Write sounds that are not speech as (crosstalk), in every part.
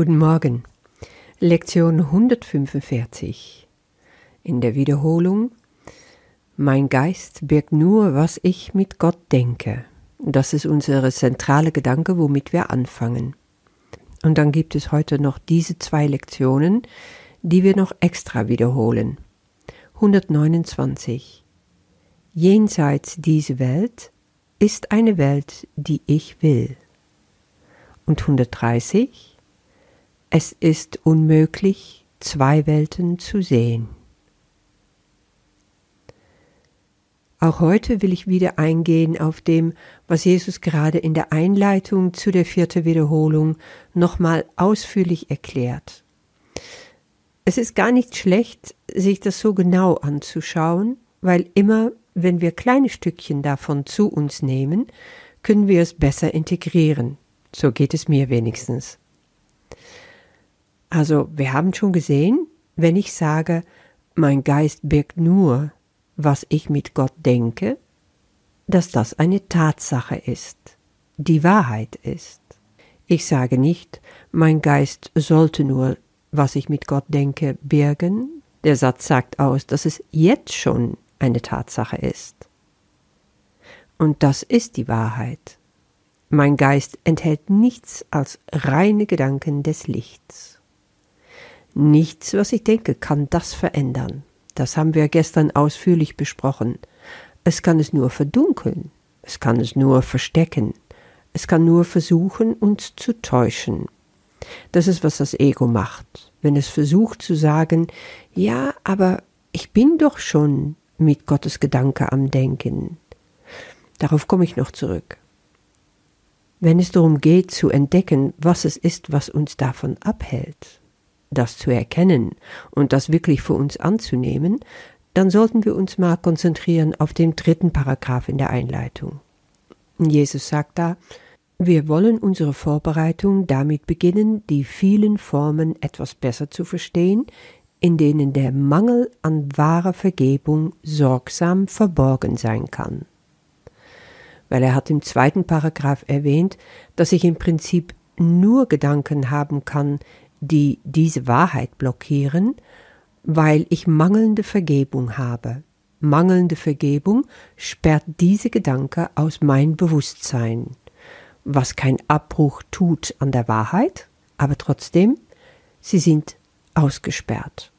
Guten Morgen. Lektion 145. In der Wiederholung Mein Geist birgt nur, was ich mit Gott denke. Das ist unsere zentrale Gedanke, womit wir anfangen. Und dann gibt es heute noch diese zwei Lektionen, die wir noch extra wiederholen. 129. Jenseits diese Welt ist eine Welt, die ich will. Und 130. Es ist unmöglich, zwei Welten zu sehen. Auch heute will ich wieder eingehen auf dem, was Jesus gerade in der Einleitung zu der vierten Wiederholung nochmal ausführlich erklärt. Es ist gar nicht schlecht, sich das so genau anzuschauen, weil immer, wenn wir kleine Stückchen davon zu uns nehmen, können wir es besser integrieren. So geht es mir wenigstens. Also, wir haben schon gesehen, wenn ich sage, mein Geist birgt nur was ich mit Gott denke, dass das eine Tatsache ist, die Wahrheit ist. Ich sage nicht, mein Geist sollte nur, was ich mit Gott denke, birgen. Der Satz sagt aus, dass es jetzt schon eine Tatsache ist. Und das ist die Wahrheit. Mein Geist enthält nichts als reine Gedanken des Lichts. Nichts, was ich denke, kann das verändern. Das haben wir gestern ausführlich besprochen. Es kann es nur verdunkeln, es kann es nur verstecken, es kann nur versuchen, uns zu täuschen. Das ist, was das Ego macht, wenn es versucht zu sagen, ja, aber ich bin doch schon mit Gottes Gedanke am Denken. Darauf komme ich noch zurück. Wenn es darum geht zu entdecken, was es ist, was uns davon abhält, das zu erkennen und das wirklich für uns anzunehmen, dann sollten wir uns mal konzentrieren auf den dritten Paragraph in der Einleitung. Jesus sagt da, wir wollen unsere Vorbereitung damit beginnen, die vielen Formen etwas besser zu verstehen, in denen der Mangel an wahrer Vergebung sorgsam verborgen sein kann. Weil er hat im zweiten Paragraph erwähnt, dass ich im Prinzip nur Gedanken haben kann, die diese Wahrheit blockieren, weil ich mangelnde Vergebung habe. Mangelnde Vergebung sperrt diese Gedanke aus mein Bewusstsein, was kein Abbruch tut an der Wahrheit, aber trotzdem, sie sind ausgesperrt.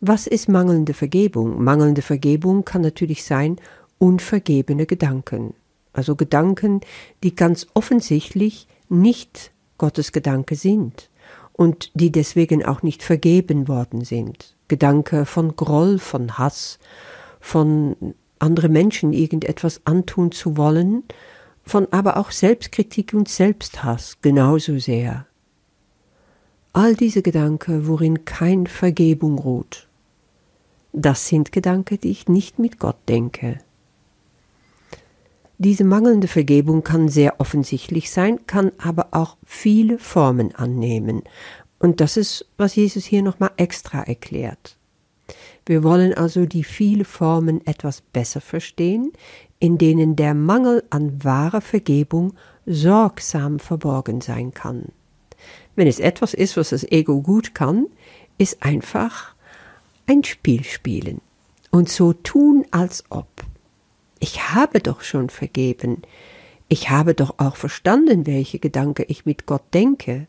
Was ist mangelnde Vergebung? Mangelnde Vergebung kann natürlich sein unvergebene Gedanken, also Gedanken, die ganz offensichtlich nicht Gottes Gedanke sind und die deswegen auch nicht vergeben worden sind. Gedanke von Groll, von Hass, von andere Menschen irgendetwas antun zu wollen, von aber auch Selbstkritik und Selbsthass genauso sehr. All diese Gedanken, worin kein Vergebung ruht, das sind Gedanken, die ich nicht mit Gott denke. Diese mangelnde Vergebung kann sehr offensichtlich sein, kann aber auch viele Formen annehmen. Und das ist, was Jesus hier nochmal extra erklärt. Wir wollen also die viele Formen etwas besser verstehen, in denen der Mangel an wahrer Vergebung sorgsam verborgen sein kann. Wenn es etwas ist, was das Ego gut kann, ist einfach ein Spiel spielen und so tun, als ob. Ich habe doch schon vergeben. Ich habe doch auch verstanden, welche Gedanke ich mit Gott denke.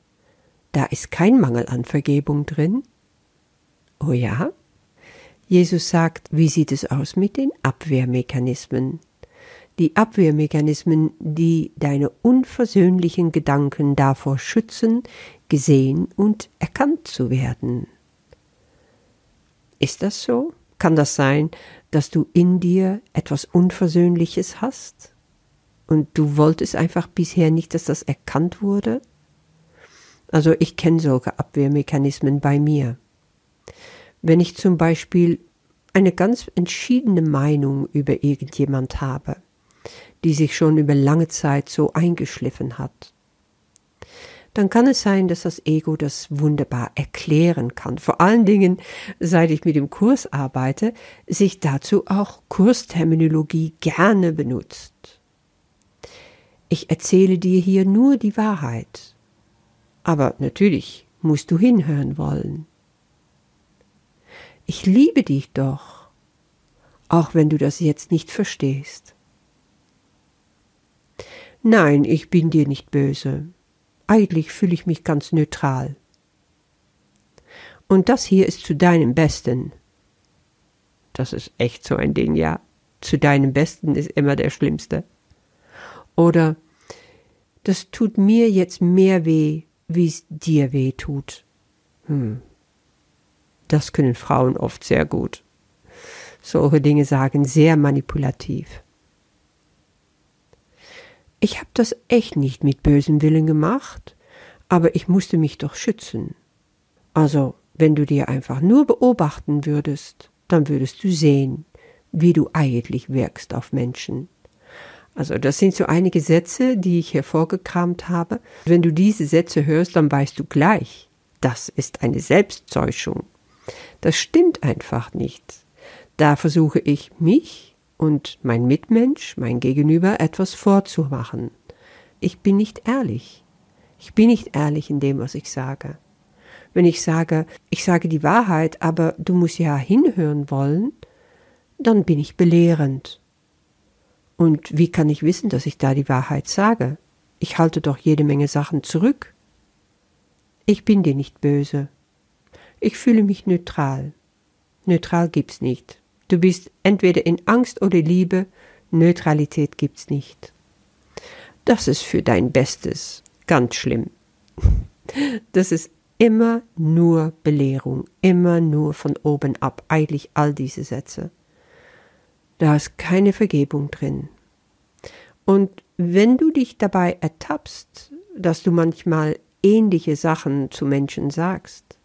Da ist kein Mangel an Vergebung drin. Oh ja? Jesus sagt, wie sieht es aus mit den Abwehrmechanismen? Die Abwehrmechanismen, die deine unversöhnlichen Gedanken davor schützen, gesehen und erkannt zu werden. Ist das so? Kann das sein, dass du in dir etwas Unversöhnliches hast? Und du wolltest einfach bisher nicht, dass das erkannt wurde? Also ich kenne solche Abwehrmechanismen bei mir. Wenn ich zum Beispiel eine ganz entschiedene Meinung über irgendjemand habe, die sich schon über lange Zeit so eingeschliffen hat, dann kann es sein, dass das Ego das wunderbar erklären kann. Vor allen Dingen, seit ich mit dem Kurs arbeite, sich dazu auch Kursterminologie gerne benutzt. Ich erzähle dir hier nur die Wahrheit. Aber natürlich musst du hinhören wollen. Ich liebe dich doch, auch wenn du das jetzt nicht verstehst. Nein, ich bin dir nicht böse. Eigentlich fühle ich mich ganz neutral. Und das hier ist zu deinem Besten. Das ist echt so ein Ding, ja. Zu deinem Besten ist immer der Schlimmste. Oder das tut mir jetzt mehr weh, wie es dir weh tut. Hm. Das können Frauen oft sehr gut. Solche Dinge sagen sehr manipulativ. Ich habe das echt nicht mit bösem Willen gemacht, aber ich musste mich doch schützen. Also, wenn du dir einfach nur beobachten würdest, dann würdest du sehen, wie du eigentlich wirkst auf Menschen. Also das sind so einige Sätze, die ich hervorgekramt habe. Wenn du diese Sätze hörst, dann weißt du gleich, das ist eine Selbsttäuschung. Das stimmt einfach nicht. Da versuche ich mich und mein Mitmensch, mein Gegenüber etwas vorzumachen. Ich bin nicht ehrlich. Ich bin nicht ehrlich in dem, was ich sage. Wenn ich sage, ich sage die Wahrheit, aber du musst ja hinhören wollen, dann bin ich belehrend. Und wie kann ich wissen, dass ich da die Wahrheit sage? Ich halte doch jede Menge Sachen zurück. Ich bin dir nicht böse. Ich fühle mich neutral. Neutral gibt's nicht. Du bist entweder in Angst oder Liebe, Neutralität gibt's nicht. Das ist für dein Bestes ganz schlimm. (laughs) Das ist immer nur Belehrung, immer nur von oben ab, eigentlich all diese Sätze. Da ist keine Vergebung drin. Und wenn du dich dabei ertappst, dass du manchmal ähnliche Sachen zu Menschen sagst,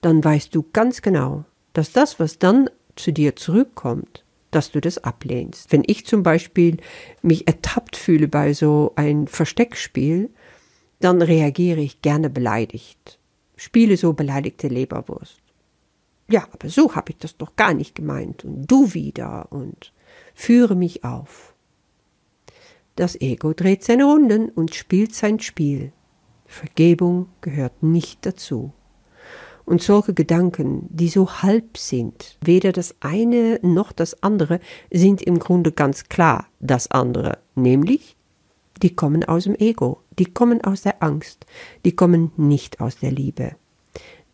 dann weißt du ganz genau, dass das, was dann zu dir zurückkommt, dass du das ablehnst. Wenn ich zum Beispiel mich ertappt fühle bei so ein Versteckspiel, dann reagiere ich gerne beleidigt, spiele so beleidigte Leberwurst ja, aber so habe ich das doch gar nicht gemeint und du wieder und führe mich auf. Das Ego dreht seine Runden und spielt sein Spiel. Vergebung gehört nicht dazu. Und solche Gedanken, die so halb sind, weder das eine noch das andere, sind im Grunde ganz klar das andere, nämlich die kommen aus dem Ego, die kommen aus der Angst, die kommen nicht aus der Liebe.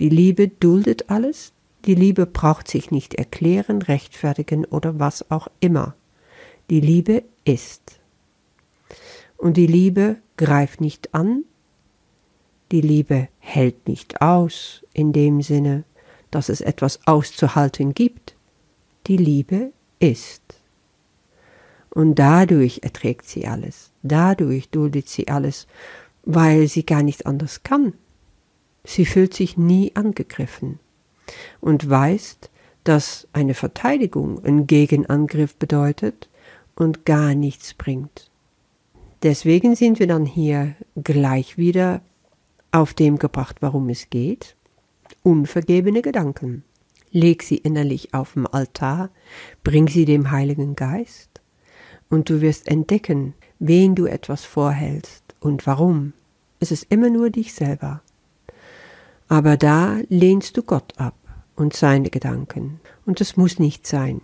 Die Liebe duldet alles, die Liebe braucht sich nicht erklären, rechtfertigen oder was auch immer. Die Liebe ist. Und die Liebe greift nicht an, die Liebe hält nicht aus in dem Sinne, dass es etwas auszuhalten gibt. Die Liebe ist. Und dadurch erträgt sie alles, dadurch duldet sie alles, weil sie gar nicht anders kann. Sie fühlt sich nie angegriffen und weißt, dass eine Verteidigung ein Gegenangriff bedeutet und gar nichts bringt. Deswegen sind wir dann hier gleich wieder auf dem gebracht, warum es geht. Unvergebene Gedanken. Leg sie innerlich auf dem Altar, bring sie dem Heiligen Geist, und du wirst entdecken, wen du etwas vorhältst und warum. Es ist immer nur dich selber. Aber da lehnst du Gott ab und seine Gedanken. Und das muss nicht sein.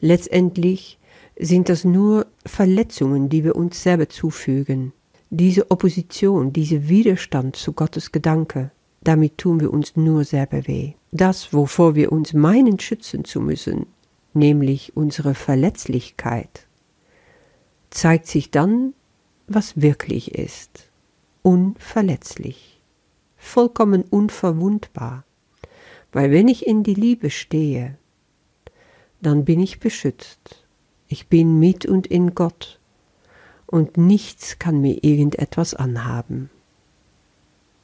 Letztendlich sind das nur Verletzungen, die wir uns selber zufügen. Diese Opposition, dieser Widerstand zu Gottes Gedanke, damit tun wir uns nur selber weh. Das, wovor wir uns meinen schützen zu müssen, nämlich unsere Verletzlichkeit, zeigt sich dann, was wirklich ist. Unverletzlich, vollkommen unverwundbar. Weil wenn ich in die Liebe stehe, dann bin ich beschützt. Ich bin mit und in Gott. Und nichts kann mir irgendetwas anhaben.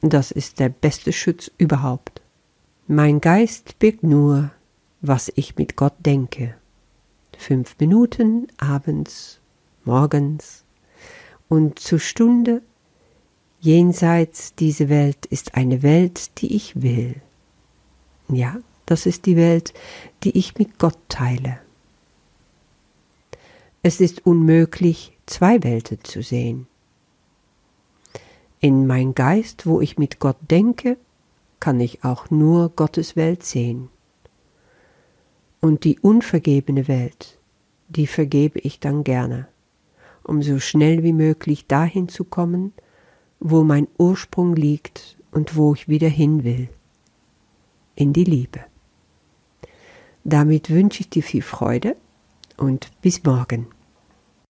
Das ist der beste Schutz überhaupt. Mein Geist birgt nur, was ich mit Gott denke. Fünf Minuten abends, morgens und zur Stunde jenseits diese Welt ist eine Welt, die ich will. Ja, das ist die Welt, die ich mit Gott teile. Es ist unmöglich, zwei Welten zu sehen. In mein Geist, wo ich mit Gott denke, kann ich auch nur Gottes Welt sehen. Und die unvergebene Welt, die vergebe ich dann gerne, um so schnell wie möglich dahin zu kommen, wo mein Ursprung liegt und wo ich wieder hin will, in die Liebe. Damit wünsche ich dir viel Freude und bis morgen.